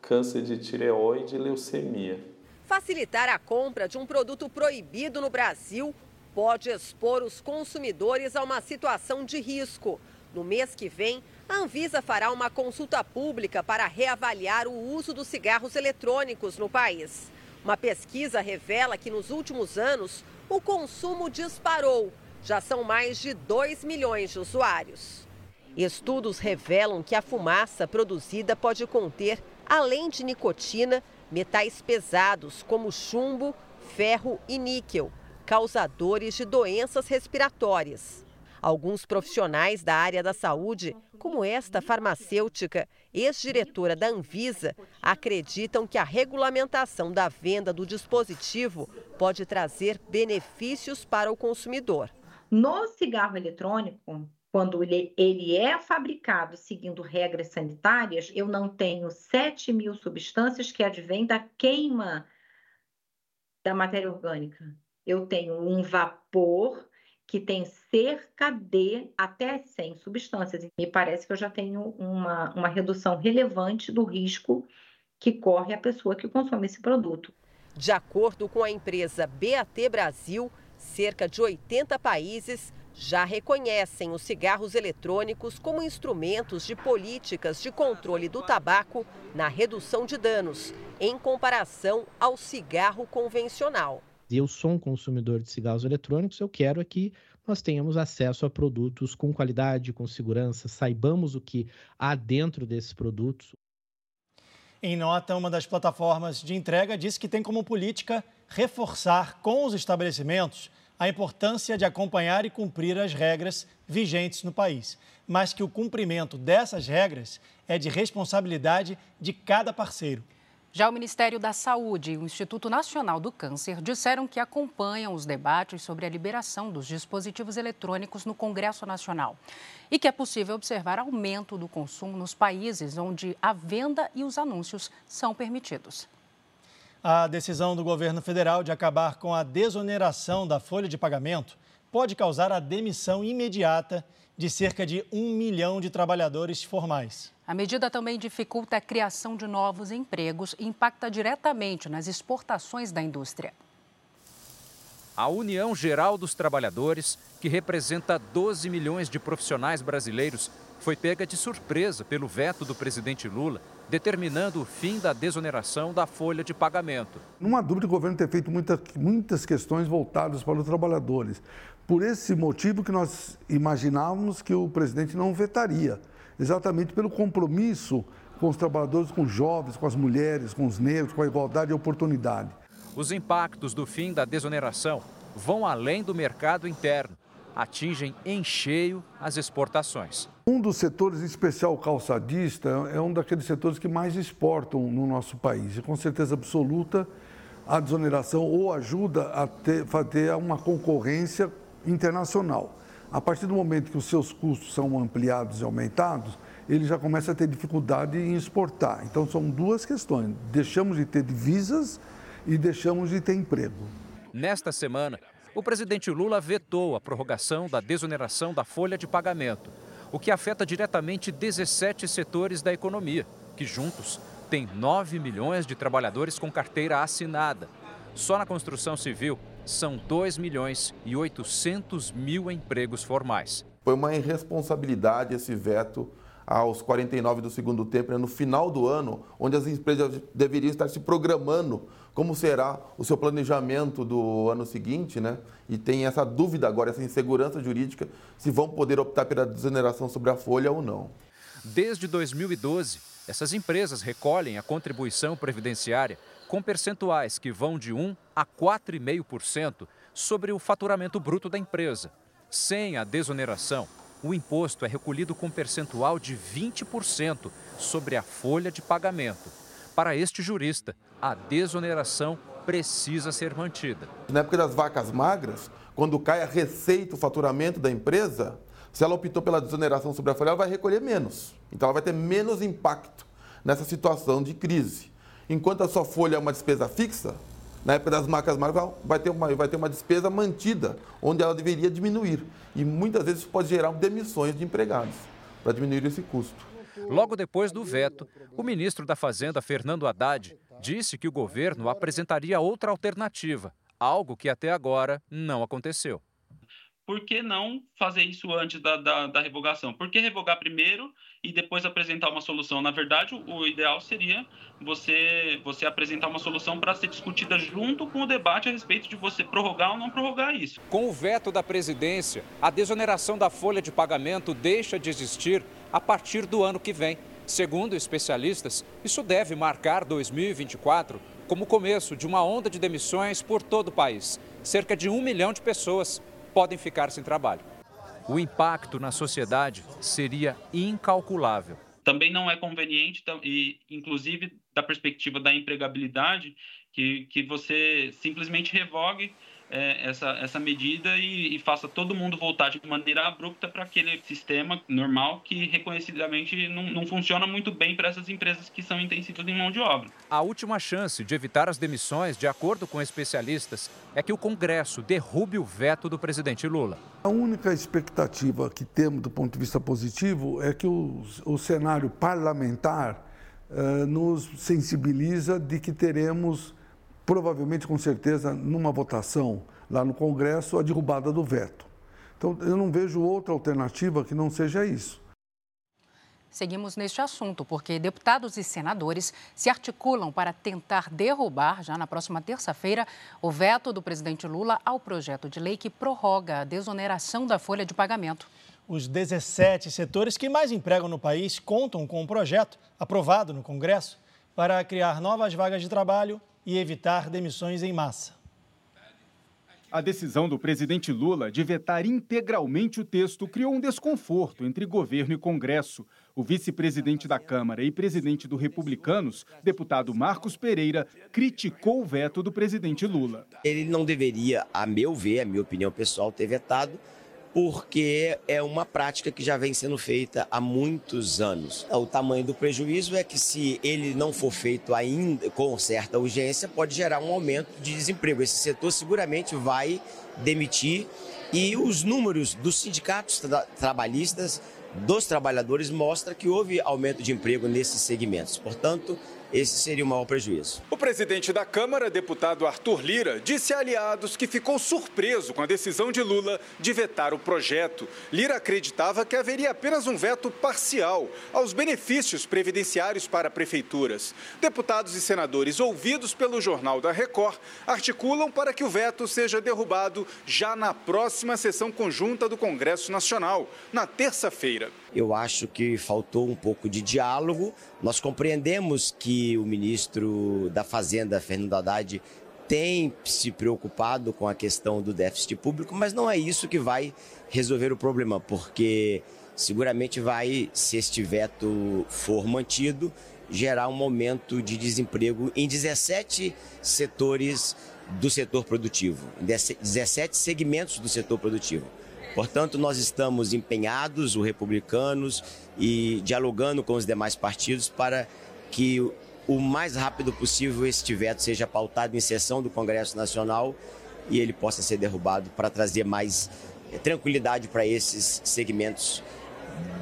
câncer de tireoide e leucemia. Facilitar a compra de um produto proibido no Brasil pode expor os consumidores a uma situação de risco. No mês que vem, a Anvisa fará uma consulta pública para reavaliar o uso dos cigarros eletrônicos no país. Uma pesquisa revela que nos últimos anos o consumo disparou. Já são mais de 2 milhões de usuários. Estudos revelam que a fumaça produzida pode conter, além de nicotina, metais pesados como chumbo, ferro e níquel, causadores de doenças respiratórias. Alguns profissionais da área da saúde, como esta farmacêutica, ex-diretora da Anvisa, acreditam que a regulamentação da venda do dispositivo pode trazer benefícios para o consumidor. No cigarro eletrônico, quando ele, é fabricado seguindo regras sanitárias, eu não tenho 7 mil substâncias que advêm da queima da matéria orgânica. Eu tenho um vapor que tem cerca de até 100 substâncias. Me parece que eu já tenho uma, uma redução relevante do risco que corre a pessoa que consome esse produto. De acordo com a empresa BAT Brasil, cerca de 80 países já reconhecem os cigarros eletrônicos como instrumentos de políticas de controle do tabaco na redução de danos, em comparação ao cigarro convencional eu sou um consumidor de cigarros eletrônicos, eu quero é que nós tenhamos acesso a produtos com qualidade, com segurança, saibamos o que há dentro desses produtos. Em nota, uma das plataformas de entrega disse que tem como política reforçar com os estabelecimentos a importância de acompanhar e cumprir as regras vigentes no país, mas que o cumprimento dessas regras é de responsabilidade de cada parceiro. Já o Ministério da Saúde e o Instituto Nacional do Câncer disseram que acompanham os debates sobre a liberação dos dispositivos eletrônicos no Congresso Nacional e que é possível observar aumento do consumo nos países onde a venda e os anúncios são permitidos. A decisão do governo federal de acabar com a desoneração da folha de pagamento pode causar a demissão imediata de cerca de um milhão de trabalhadores formais. A medida também dificulta a criação de novos empregos e impacta diretamente nas exportações da indústria. A União Geral dos Trabalhadores, que representa 12 milhões de profissionais brasileiros, foi pega de surpresa pelo veto do presidente Lula, determinando o fim da desoneração da folha de pagamento. Não há dúvida que o governo tem feito muita, muitas questões voltadas para os trabalhadores. Por esse motivo que nós imaginávamos que o presidente não vetaria, exatamente pelo compromisso com os trabalhadores, com os jovens, com as mulheres, com os negros, com a igualdade e oportunidade. Os impactos do fim da desoneração vão além do mercado interno, atingem em cheio as exportações. Um dos setores, em especial calçadista, é um daqueles setores que mais exportam no nosso país. E com certeza absoluta, a desoneração ou ajuda a ter, a ter uma concorrência internacional. A partir do momento que os seus custos são ampliados e aumentados, ele já começa a ter dificuldade em exportar. Então, são duas questões: deixamos de ter divisas e deixamos de ter emprego. Nesta semana, o presidente Lula vetou a prorrogação da desoneração da folha de pagamento, o que afeta diretamente 17 setores da economia, que juntos têm 9 milhões de trabalhadores com carteira assinada. Só na construção civil, são 2 milhões e 800 mil empregos formais. Foi uma irresponsabilidade esse veto aos 49 do segundo tempo, né, no final do ano, onde as empresas deveriam estar se programando como será o seu planejamento do ano seguinte, né? E tem essa dúvida agora, essa insegurança jurídica, se vão poder optar pela desoneração sobre a folha ou não. Desde 2012, essas empresas recolhem a contribuição previdenciária com percentuais que vão de 1 a 4,5% sobre o faturamento bruto da empresa. Sem a desoneração, o imposto é recolhido com percentual de 20% sobre a folha de pagamento. Para este jurista, a desoneração precisa ser mantida. Na época das vacas magras, quando cai a receita, o faturamento da empresa, se ela optou pela desoneração sobre a folha, ela vai recolher menos. Então ela vai ter menos impacto nessa situação de crise. Enquanto a sua folha é uma despesa fixa, na época das marcas magras vai ter, uma, vai ter uma despesa mantida, onde ela deveria diminuir. E muitas vezes isso pode gerar demissões de empregados, para diminuir esse custo. Logo depois do veto, o ministro da Fazenda, Fernando Haddad, disse que o governo apresentaria outra alternativa, algo que até agora não aconteceu por que não fazer isso antes da, da, da, revogação? Por que revogar primeiro e depois apresentar uma solução? Na verdade, o, o ideal seria você, você apresentar uma solução para ser discutida junto com o debate a respeito de você prorrogar ou não prorrogar isso. Com o veto da presidência, a desoneração da folha de pagamento deixa de existir a partir do ano que vem. Segundo especialistas, isso deve marcar 2024 como o começo de uma onda de demissões por todo o país. Cerca de um milhão de pessoas podem ficar sem trabalho. O impacto na sociedade seria incalculável. Também não é conveniente, e inclusive da perspectiva da empregabilidade, que, que você simplesmente revogue é, essa, essa medida e, e, faça todo mundo voltar de maneira abrupta para aquele sistema normal que reconhecidamente não, não funciona muito bem para essas empresas que são intensivas em mão de obra. A última chance de evitar as demissões, de acordo com especialistas, é que o Congresso derrube o veto do presidente Lula. A única expectativa que temos do ponto de vista positivo é que o, o cenário parlamentar uh, nos sensibiliza de que teremos provavelmente, com certeza, numa votação lá no Congresso, a derrubada do veto. Então, eu não vejo outra alternativa que não seja isso. Seguimos neste assunto, porque deputados e senadores se articulam para tentar derrubar, já na próxima terça-feira, o veto do presidente Lula ao projeto de lei que prorroga a desoneração da folha de pagamento. Os 17 setores que mais empregam no país contam com um projeto aprovado no Congresso para criar novas vagas de trabalho e evitar demissões em massa. A decisão do presidente Lula de vetar integralmente o texto criou um desconforto entre governo e Congresso. O vice-presidente da Câmara e presidente do Republicanos, deputado Marcos Pereira, criticou o veto do presidente Lula. Ele não deveria, a meu ver, a minha opinião pessoal, ter vetado porque é uma prática que já vem sendo feita há muitos anos. O tamanho do prejuízo é que, se ele não for feito ainda com certa urgência, pode gerar um aumento de desemprego. Esse setor seguramente vai demitir e os números dos sindicatos tra trabalhistas, dos trabalhadores, mostram que houve aumento de emprego nesses segmentos. Portanto, esse seria o maior prejuízo. O presidente da Câmara, deputado Arthur Lira, disse a aliados que ficou surpreso com a decisão de Lula de vetar o projeto. Lira acreditava que haveria apenas um veto parcial aos benefícios previdenciários para prefeituras. Deputados e senadores ouvidos pelo Jornal da Record articulam para que o veto seja derrubado já na próxima sessão conjunta do Congresso Nacional, na terça-feira. Eu acho que faltou um pouco de diálogo. Nós compreendemos que o ministro da Fazenda, Fernando Haddad, tem se preocupado com a questão do déficit público, mas não é isso que vai resolver o problema, porque seguramente vai, se este veto for mantido, gerar um aumento de desemprego em 17 setores do setor produtivo, 17 segmentos do setor produtivo. Portanto, nós estamos empenhados, os republicanos, e dialogando com os demais partidos para que o mais rápido possível este veto seja pautado em sessão do Congresso Nacional e ele possa ser derrubado para trazer mais eh, tranquilidade para esses segmentos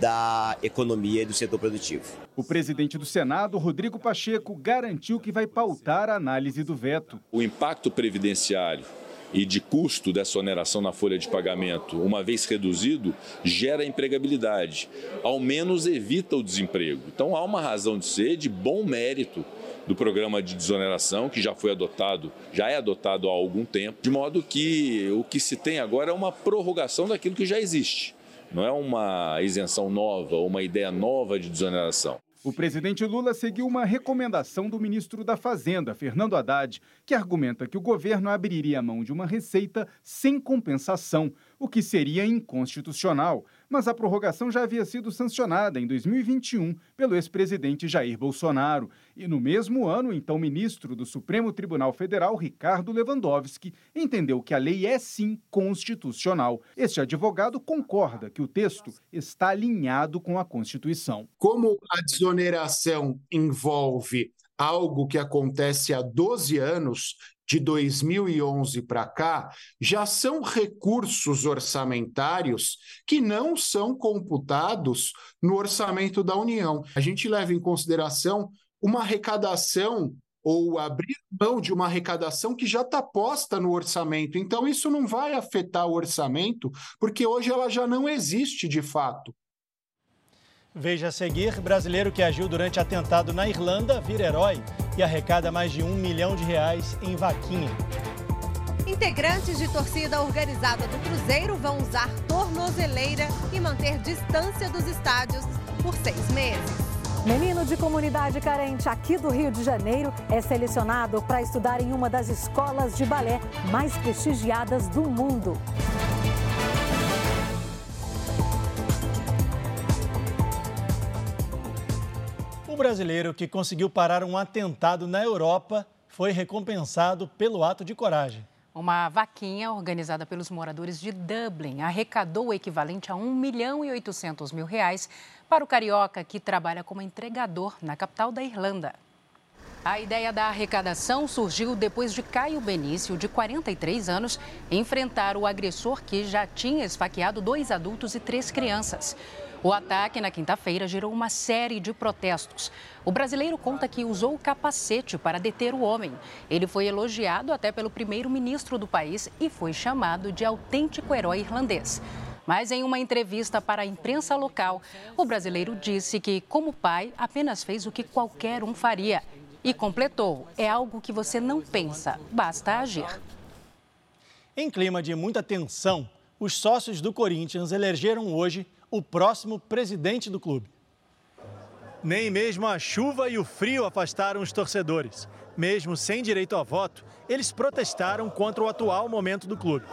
da economia e do setor produtivo. O presidente do Senado, Rodrigo Pacheco, garantiu que vai pautar a análise do veto. O impacto previdenciário e de custo dessa oneração na folha de pagamento, uma vez reduzido, gera empregabilidade, ao menos evita o desemprego. Então há uma razão de ser de bom mérito do programa de desoneração, que já foi adotado, já é adotado há algum tempo, de modo que o que se tem agora é uma prorrogação daquilo que já existe. Não é uma isenção nova, uma ideia nova de desoneração. O presidente Lula seguiu uma recomendação do ministro da Fazenda, Fernando Haddad, que argumenta que o governo abriria mão de uma receita sem compensação, o que seria inconstitucional. Mas a prorrogação já havia sido sancionada em 2021 pelo ex-presidente Jair Bolsonaro. E no mesmo ano, então ministro do Supremo Tribunal Federal, Ricardo Lewandowski, entendeu que a lei é sim constitucional. Este advogado concorda que o texto está alinhado com a Constituição. Como a desoneração envolve algo que acontece há 12 anos, de 2011 para cá, já são recursos orçamentários que não são computados no orçamento da União. A gente leva em consideração uma arrecadação ou abrir mão de uma arrecadação que já está posta no orçamento. Então, isso não vai afetar o orçamento, porque hoje ela já não existe de fato. Veja a seguir: brasileiro que agiu durante atentado na Irlanda vira herói e arrecada mais de um milhão de reais em vaquinha. Integrantes de torcida organizada do Cruzeiro vão usar tornozeleira e manter distância dos estádios por seis meses. Menino de comunidade carente aqui do Rio de Janeiro é selecionado para estudar em uma das escolas de balé mais prestigiadas do mundo. Brasileiro que conseguiu parar um atentado na Europa foi recompensado pelo ato de coragem. Uma vaquinha organizada pelos moradores de Dublin arrecadou o equivalente a 1 milhão e 800 mil reais para o carioca que trabalha como entregador na capital da Irlanda. A ideia da arrecadação surgiu depois de Caio Benício, de 43 anos, enfrentar o agressor que já tinha esfaqueado dois adultos e três crianças. O ataque na quinta-feira gerou uma série de protestos. O brasileiro conta que usou o capacete para deter o homem. Ele foi elogiado até pelo primeiro-ministro do país e foi chamado de autêntico herói irlandês. Mas em uma entrevista para a imprensa local, o brasileiro disse que, como pai, apenas fez o que qualquer um faria. E completou: é algo que você não pensa, basta agir. Em clima de muita tensão, os sócios do Corinthians elegeram hoje o próximo presidente do clube. Nem mesmo a chuva e o frio afastaram os torcedores. Mesmo sem direito a voto, eles protestaram contra o atual momento do clube.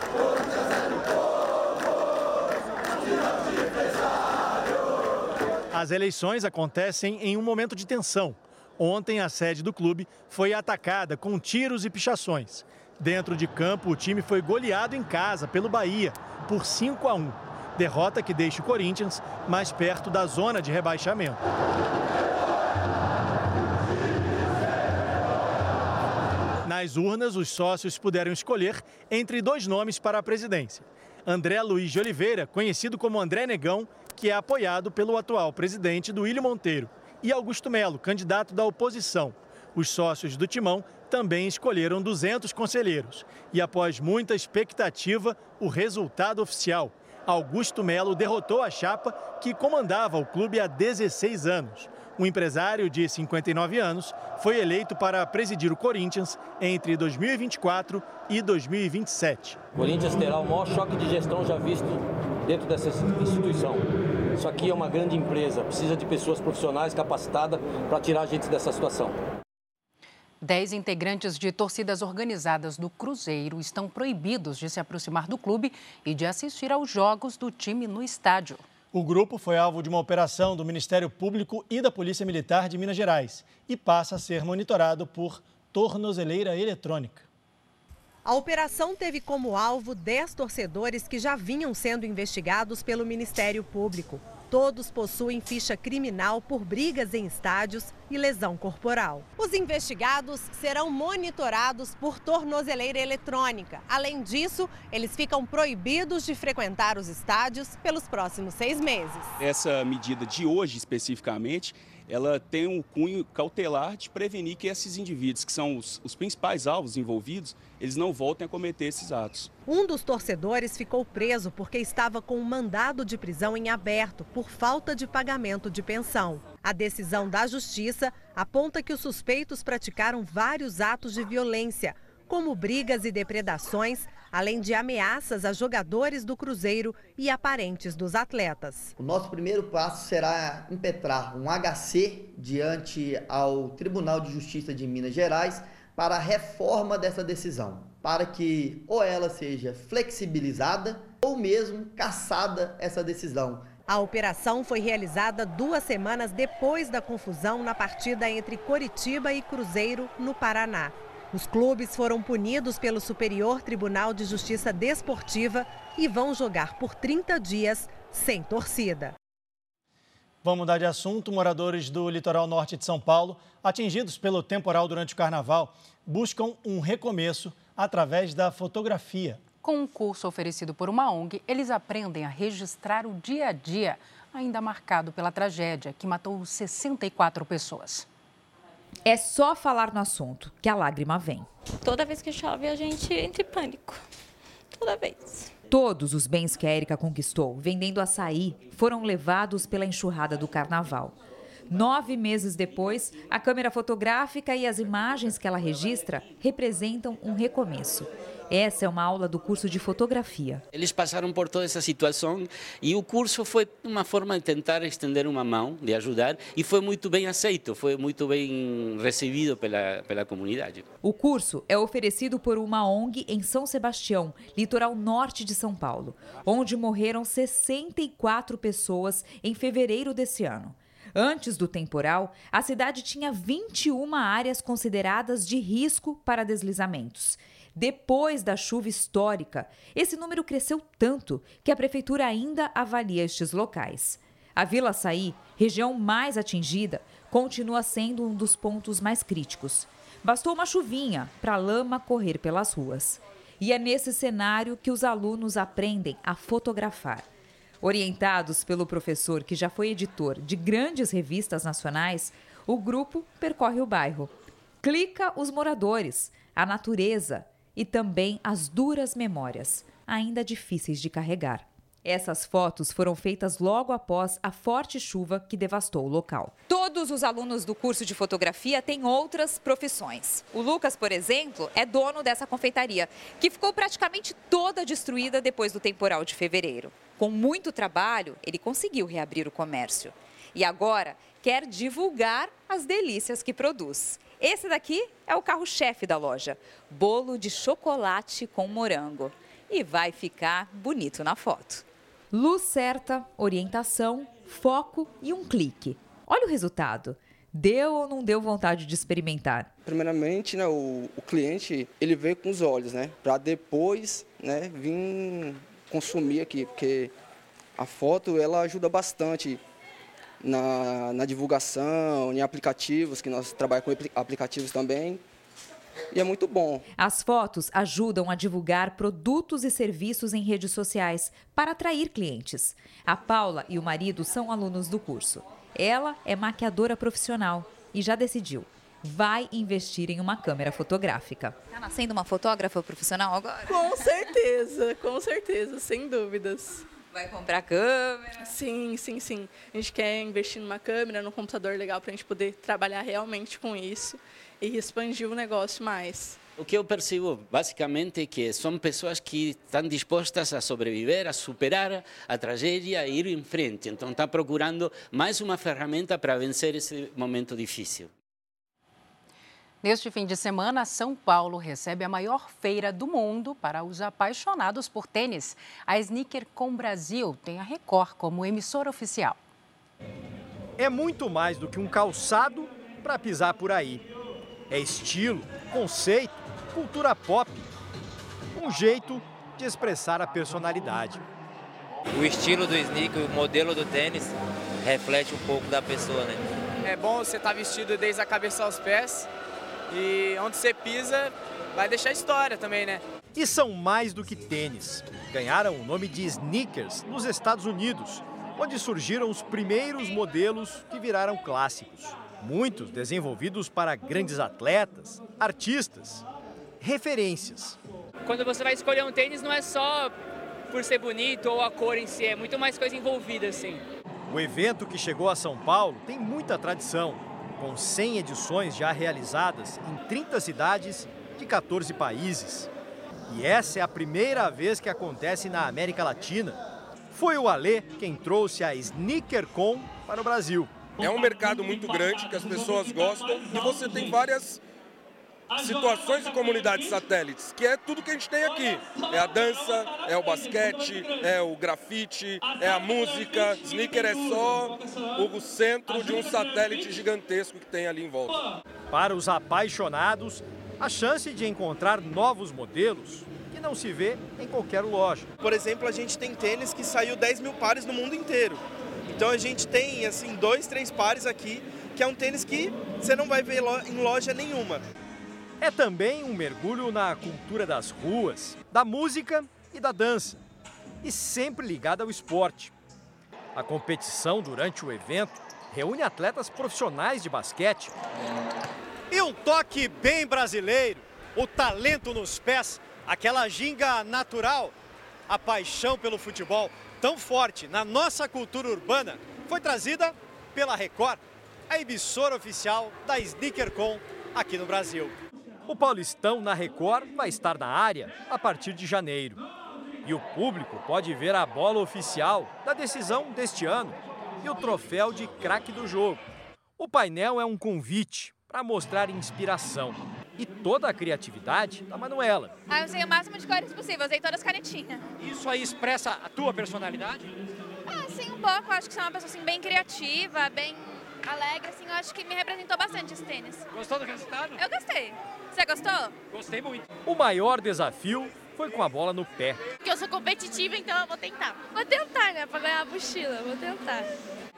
As eleições acontecem em um momento de tensão. Ontem, a sede do clube foi atacada com tiros e pichações. Dentro de campo, o time foi goleado em casa pelo Bahia por 5 a 1. Derrota que deixa o Corinthians mais perto da zona de rebaixamento. Nas urnas, os sócios puderam escolher entre dois nomes para a presidência. André Luiz de Oliveira, conhecido como André Negão, que é apoiado pelo atual presidente do Ilho Monteiro, e Augusto Melo, candidato da oposição. Os sócios do Timão também escolheram 200 conselheiros. E após muita expectativa, o resultado oficial. Augusto Melo derrotou a chapa que comandava o clube há 16 anos. O empresário de 59 anos foi eleito para presidir o Corinthians entre 2024 e 2027. O Corinthians terá o maior choque de gestão já visto dentro dessa instituição. Isso aqui é uma grande empresa, precisa de pessoas profissionais capacitadas para tirar a gente dessa situação. Dez integrantes de torcidas organizadas do Cruzeiro estão proibidos de se aproximar do clube e de assistir aos jogos do time no estádio. O grupo foi alvo de uma operação do Ministério Público e da Polícia Militar de Minas Gerais e passa a ser monitorado por tornozeleira eletrônica. A operação teve como alvo 10 torcedores que já vinham sendo investigados pelo Ministério Público. Todos possuem ficha criminal por brigas em estádios e lesão corporal. Os investigados serão monitorados por tornozeleira eletrônica. Além disso, eles ficam proibidos de frequentar os estádios pelos próximos seis meses. Essa medida de hoje especificamente ela tem um cunho cautelar de prevenir que esses indivíduos, que são os, os, principais alvos envolvidos, eles não voltem a cometer esses atos. Um dos torcedores ficou preso porque estava com um mandado de prisão em aberto por falta de pagamento de pensão. A decisão da Justiça aponta que os suspeitos praticaram vários atos de violência, como brigas e depredações, além de ameaças a jogadores do Cruzeiro e a parentes dos atletas. O nosso primeiro passo será impetrar um HC diante ao Tribunal de Justiça de Minas Gerais para a reforma dessa decisão, para que ou ela seja flexibilizada ou mesmo cassada essa decisão. A operação foi realizada duas semanas depois da confusão na partida entre Coritiba e Cruzeiro, no Paraná. Os clubes foram punidos pelo Superior Tribunal de Justiça Desportiva e vão jogar por 30 dias sem torcida. Vamos mudar de assunto. Moradores do litoral norte de São Paulo, atingidos pelo temporal durante o carnaval, buscam um recomeço através da fotografia. Com um curso oferecido por uma ONG, eles aprendem a registrar o dia a dia, ainda marcado pela tragédia que matou 64 pessoas. É só falar no assunto que a lágrima vem. Toda vez que chove, a gente entra em pânico. Toda vez. Todos os bens que a Érica conquistou vendendo açaí foram levados pela enxurrada do carnaval. Nove meses depois, a câmera fotográfica e as imagens que ela registra representam um recomeço. Essa é uma aula do curso de fotografia. Eles passaram por toda essa situação e o curso foi uma forma de tentar estender uma mão, de ajudar, e foi muito bem aceito, foi muito bem recebido pela, pela comunidade. O curso é oferecido por uma ONG em São Sebastião, litoral norte de São Paulo, onde morreram 64 pessoas em fevereiro desse ano. Antes do temporal, a cidade tinha 21 áreas consideradas de risco para deslizamentos. Depois da chuva histórica, esse número cresceu tanto que a prefeitura ainda avalia estes locais. A Vila Açaí, região mais atingida, continua sendo um dos pontos mais críticos. Bastou uma chuvinha para a lama correr pelas ruas. E é nesse cenário que os alunos aprendem a fotografar. Orientados pelo professor, que já foi editor de grandes revistas nacionais, o grupo percorre o bairro. Clica os moradores, a natureza e também as duras memórias, ainda difíceis de carregar. Essas fotos foram feitas logo após a forte chuva que devastou o local. Todos os alunos do curso de fotografia têm outras profissões. O Lucas, por exemplo, é dono dessa confeitaria, que ficou praticamente toda destruída depois do temporal de fevereiro. Com muito trabalho, ele conseguiu reabrir o comércio. E agora quer divulgar as delícias que produz. Esse daqui é o carro-chefe da loja: bolo de chocolate com morango. E vai ficar bonito na foto. Luz certa, orientação, foco e um clique. Olha o resultado. Deu ou não deu vontade de experimentar? Primeiramente, né, o, o cliente ele vê com os olhos, né, para depois, né, vir consumir aqui, porque a foto ela ajuda bastante na, na divulgação, em aplicativos, que nós trabalhamos com aplicativos também. E é muito bom. As fotos ajudam a divulgar produtos e serviços em redes sociais para atrair clientes. A Paula e o marido são alunos do curso. Ela é maquiadora profissional e já decidiu. Vai investir em uma câmera fotográfica. Está nascendo uma fotógrafa profissional agora? Com certeza, com certeza, sem dúvidas. Vai comprar câmera? Sim, sim, sim. A gente quer investir numa câmera, num computador legal para a gente poder trabalhar realmente com isso e expandir o negócio mais. O que eu percebo basicamente é que são pessoas que estão dispostas a sobreviver, a superar a tragédia e ir em frente. Então, estão procurando mais uma ferramenta para vencer esse momento difícil. Neste fim de semana, São Paulo recebe a maior feira do mundo para os apaixonados por tênis. A Sneaker Com Brasil tem a Record como emissora oficial. É muito mais do que um calçado para pisar por aí. É estilo, conceito, cultura pop. Um jeito de expressar a personalidade. O estilo do sneaker, o modelo do tênis, reflete um pouco da pessoa, né? É bom você estar tá vestido desde a cabeça aos pés e onde você pisa vai deixar história também, né? E são mais do que tênis. Ganharam o nome de sneakers nos Estados Unidos, onde surgiram os primeiros modelos que viraram clássicos. Muitos desenvolvidos para grandes atletas, artistas referências. Quando você vai escolher um tênis, não é só por ser bonito ou a cor em si, é muito mais coisa envolvida, assim. O evento que chegou a São Paulo tem muita tradição, com 100 edições já realizadas em 30 cidades de 14 países. E essa é a primeira vez que acontece na América Latina. Foi o Alê quem trouxe a SneakerCon para o Brasil. É um mercado muito grande que as pessoas gostam e você tem várias situações e comunidades satélites, que é tudo que a gente tem aqui. É a dança, é o basquete, é o grafite, é a música. Sneaker é só o centro de um satélite gigantesco que tem ali em volta. Para os apaixonados, a chance de encontrar novos modelos que não se vê em qualquer loja. Por exemplo, a gente tem tênis que saiu 10 mil pares no mundo inteiro. Então a gente tem assim dois, três pares aqui, que é um tênis que você não vai ver em loja nenhuma. É também um mergulho na cultura das ruas, da música e da dança, e sempre ligada ao esporte. A competição durante o evento reúne atletas profissionais de basquete. E um toque bem brasileiro, o talento nos pés, aquela ginga natural, a paixão pelo futebol tão forte na nossa cultura urbana foi trazida pela Record, a emissora oficial da SneakerCon aqui no Brasil. O Paulistão na Record vai estar na área a partir de janeiro. E o público pode ver a bola oficial da decisão deste ano e o troféu de craque do jogo. O painel é um convite para mostrar inspiração e toda a criatividade da Manuela. Ah, eu usei o máximo de cores possível, usei todas as canetinhas. Isso aí expressa a tua personalidade? Ah, sim, um pouco. Acho que você é uma pessoa assim, bem criativa, bem alegre, assim, eu acho que me representou bastante esse tênis. Gostou do resultado? Eu gostei. Você gostou? Gostei muito. O maior desafio foi com a bola no pé. Porque eu sou competitiva, então eu vou tentar. Vou tentar, né? Pra ganhar a mochila, vou tentar.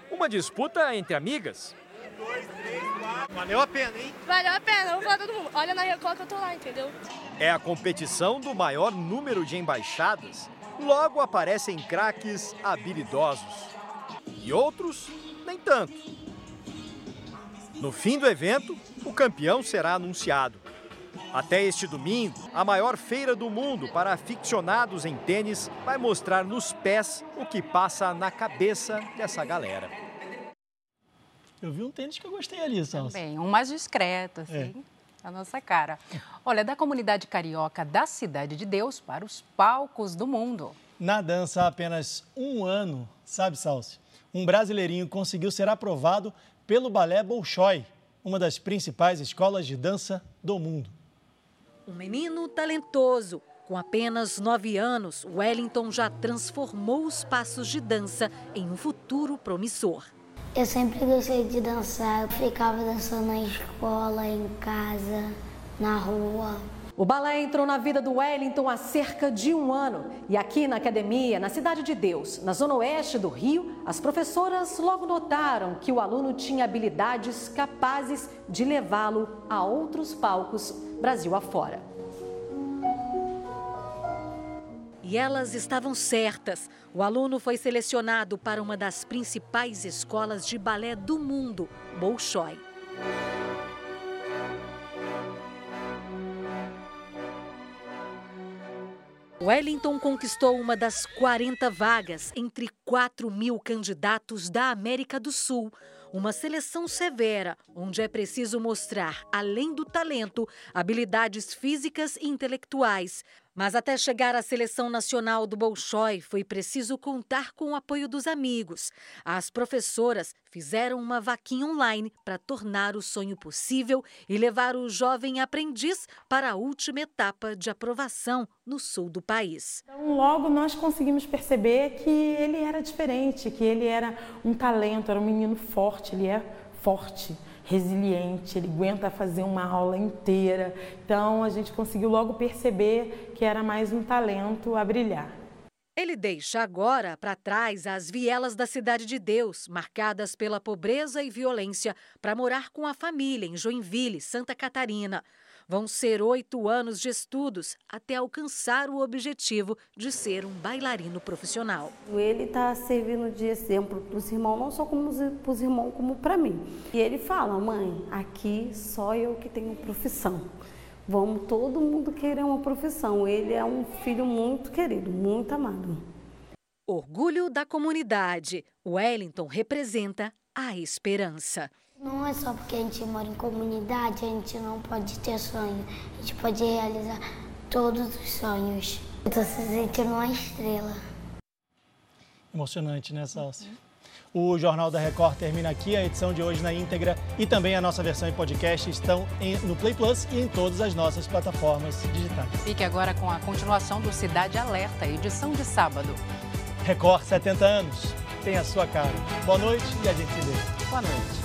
Uma disputa entre amigas. dois, três, quatro. Valeu a pena, hein? Valeu a pena, vamos falar todo mundo. Olha na Record que eu tô lá, entendeu? É a competição do maior número de embaixadas. Logo aparecem craques habilidosos. E outros, nem tanto. No fim do evento, o campeão será anunciado. Até este domingo, a maior feira do mundo para aficionados em tênis vai mostrar nos pés o que passa na cabeça dessa galera. Eu vi um tênis que eu gostei ali, Salsa. Também, um mais discreto, assim, é. a nossa cara. Olha, da comunidade carioca da Cidade de Deus para os palcos do mundo. Na dança há apenas um ano, sabe, Salsi? um brasileirinho conseguiu ser aprovado pelo Balé Bolshoi, uma das principais escolas de dança do mundo. Um menino talentoso. Com apenas nove anos, Wellington já transformou os passos de dança em um futuro promissor. Eu sempre gostei de dançar, eu ficava dançando na escola, em casa, na rua. O balé entrou na vida do Wellington há cerca de um ano. E aqui na academia, na Cidade de Deus, na zona oeste do Rio, as professoras logo notaram que o aluno tinha habilidades capazes de levá-lo a outros palcos Brasil afora. E elas estavam certas. O aluno foi selecionado para uma das principais escolas de balé do mundo, Bolshoi. Wellington conquistou uma das 40 vagas entre 4 mil candidatos da América do Sul. Uma seleção severa, onde é preciso mostrar, além do talento, habilidades físicas e intelectuais. Mas até chegar à seleção nacional do Bolshoi, foi preciso contar com o apoio dos amigos. As professoras fizeram uma vaquinha online para tornar o sonho possível e levar o jovem aprendiz para a última etapa de aprovação no sul do país. Então, logo nós conseguimos perceber que ele era diferente, que ele era um talento, era um menino forte, ele é forte resiliente, ele aguenta fazer uma aula inteira. Então a gente conseguiu logo perceber que era mais um talento a brilhar. Ele deixa agora para trás as vielas da Cidade de Deus, marcadas pela pobreza e violência, para morar com a família em Joinville, Santa Catarina. Vão ser oito anos de estudos até alcançar o objetivo de ser um bailarino profissional. Ele está servindo de exemplo para os irmãos, não só para os irmãos, como para mim. E ele fala, mãe, aqui só eu que tenho profissão. Vamos todo mundo querer uma profissão. Ele é um filho muito querido, muito amado. Orgulho da comunidade. Wellington representa a esperança. Não é só porque a gente mora em comunidade, a gente não pode ter sonho. A gente pode realizar todos os sonhos. Eu tô se sentindo uma estrela. Emocionante, né, Salsi? O Jornal da Record termina aqui. A edição de hoje na íntegra e também a nossa versão em podcast estão em, no Play Plus e em todas as nossas plataformas digitais. Fique agora com a continuação do Cidade Alerta, edição de sábado. Record 70 anos. Tem a sua cara. Boa noite e a gente se vê. Boa noite.